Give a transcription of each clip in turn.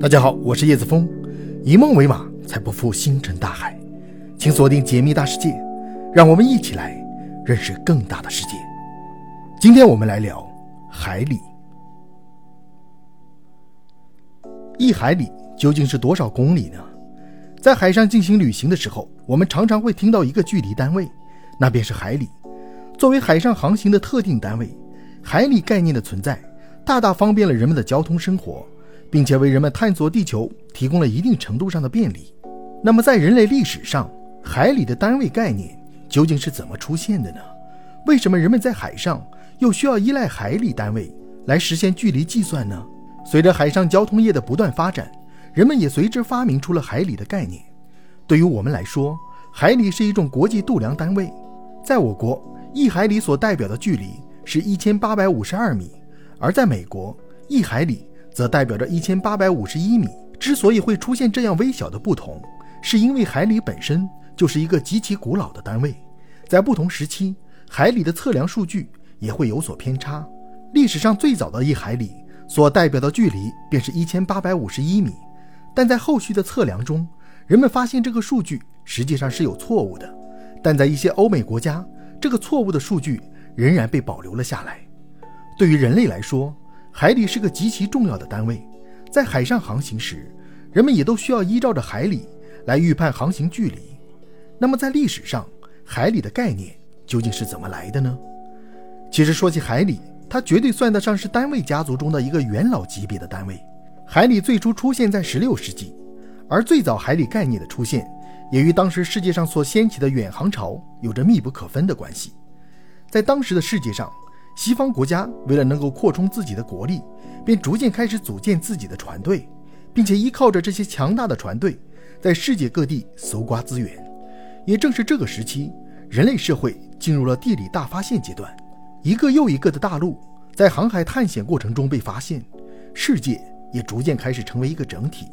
大家好，我是叶子峰，以梦为马，才不负星辰大海。请锁定解密大世界，让我们一起来认识更大的世界。今天我们来聊海里。一海里究竟是多少公里呢？在海上进行旅行的时候，我们常常会听到一个距离单位，那便是海里。作为海上航行的特定单位，海里概念的存在，大大方便了人们的交通生活。并且为人们探索地球提供了一定程度上的便利。那么，在人类历史上，海里的单位概念究竟是怎么出现的呢？为什么人们在海上又需要依赖海里单位来实现距离计算呢？随着海上交通业的不断发展，人们也随之发明出了海里的概念。对于我们来说，海里是一种国际度量单位。在我国，一海里所代表的距离是一千八百五十二米；而在美国，一海里。则代表着一千八百五十一米。之所以会出现这样微小的不同，是因为海里本身就是一个极其古老的单位，在不同时期，海里的测量数据也会有所偏差。历史上最早的一海里所代表的距离便是一千八百五十一米，但在后续的测量中，人们发现这个数据实际上是有错误的。但在一些欧美国家，这个错误的数据仍然被保留了下来。对于人类来说，海里是个极其重要的单位，在海上航行时，人们也都需要依照着海里来预判航行距离。那么，在历史上，海里的概念究竟是怎么来的呢？其实说起海里，它绝对算得上是单位家族中的一个元老级别的单位。海里最初出现在16世纪，而最早海里概念的出现，也与当时世界上所掀起的远航潮有着密不可分的关系。在当时的世界上，西方国家为了能够扩充自己的国力，便逐渐开始组建自己的船队，并且依靠着这些强大的船队，在世界各地搜刮资源。也正是这个时期，人类社会进入了地理大发现阶段，一个又一个的大陆在航海探险过程中被发现，世界也逐渐开始成为一个整体。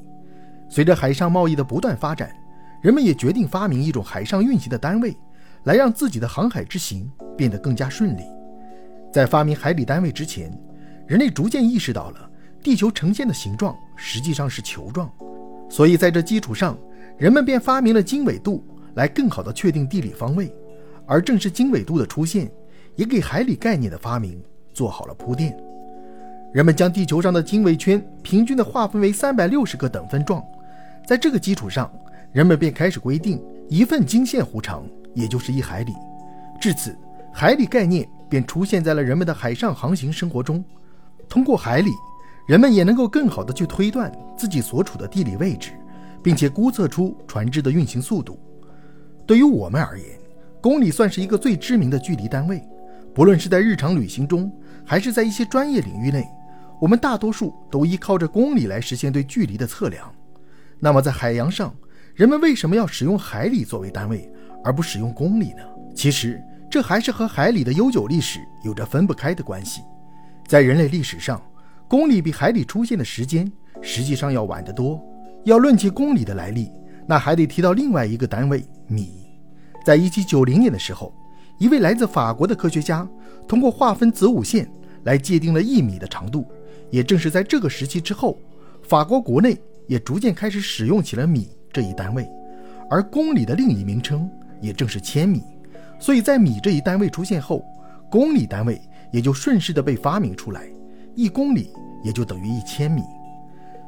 随着海上贸易的不断发展，人们也决定发明一种海上运行的单位，来让自己的航海之行变得更加顺利。在发明海里单位之前，人类逐渐意识到了地球呈现的形状实际上是球状，所以在这基础上，人们便发明了经纬度来更好的确定地理方位。而正是经纬度的出现，也给海里概念的发明做好了铺垫。人们将地球上的经纬圈平均的划分为三百六十个等分状，在这个基础上，人们便开始规定一份经线弧长也就是一海里。至此，海里概念。便出现在了人们的海上航行生活中。通过海里，人们也能够更好地去推断自己所处的地理位置，并且估测出船只的运行速度。对于我们而言，公里算是一个最知名的距离单位。不论是在日常旅行中，还是在一些专业领域内，我们大多数都依靠着公里来实现对距离的测量。那么，在海洋上，人们为什么要使用海里作为单位，而不使用公里呢？其实，这还是和海里的悠久历史有着分不开的关系。在人类历史上，公里比海里出现的时间实际上要晚得多。要论起公里的来历，那还得提到另外一个单位——米。在一七九零年的时候，一位来自法国的科学家通过划分子午线来界定了一米的长度。也正是在这个时期之后，法国国内也逐渐开始使用起了米这一单位，而公里的另一名称也正是千米。所以在米这一单位出现后，公里单位也就顺势的被发明出来，一公里也就等于一千米。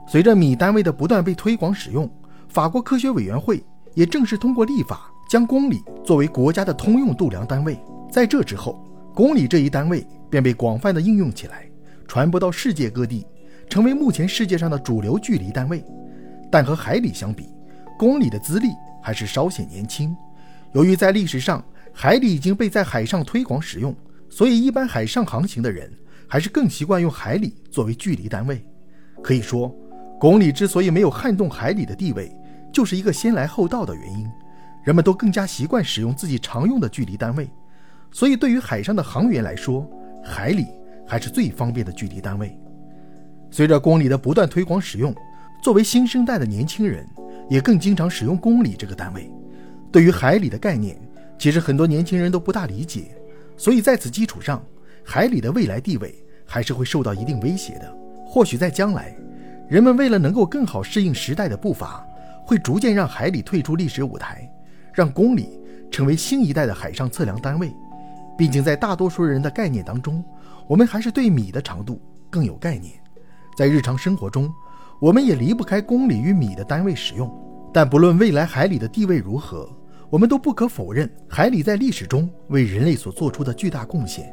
随着米单位的不断被推广使用，法国科学委员会也正式通过立法，将公里作为国家的通用度量单位。在这之后，公里这一单位便被广泛的应用起来，传播到世界各地，成为目前世界上的主流距离单位。但和海里相比，公里的资历还是稍显年轻。由于在历史上，海里已经被在海上推广使用，所以一般海上航行的人还是更习惯用海里作为距离单位。可以说，公里之所以没有撼动海里的地位，就是一个先来后到的原因。人们都更加习惯使用自己常用的距离单位，所以对于海上的航员来说，海里还是最方便的距离单位。随着公里的不断推广使用，作为新生代的年轻人也更经常使用公里这个单位。对于海里的概念。其实很多年轻人都不大理解，所以在此基础上，海里的未来地位还是会受到一定威胁的。或许在将来，人们为了能够更好适应时代的步伐，会逐渐让海里退出历史舞台，让公里成为新一代的海上测量单位。毕竟，在大多数人的概念当中，我们还是对米的长度更有概念。在日常生活中，我们也离不开公里与米的单位使用。但不论未来海里的地位如何，我们都不可否认海里在历史中为人类所做出的巨大贡献。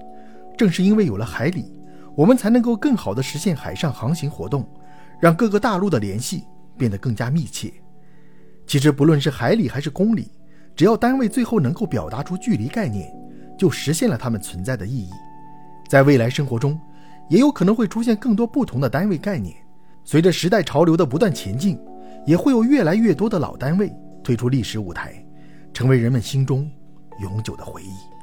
正是因为有了海里，我们才能够更好地实现海上航行活动，让各个大陆的联系变得更加密切。其实，不论是海里还是公里，只要单位最后能够表达出距离概念。就实现了它们存在的意义。在未来生活中，也有可能会出现更多不同的单位概念。随着时代潮流的不断前进，也会有越来越多的老单位退出历史舞台，成为人们心中永久的回忆。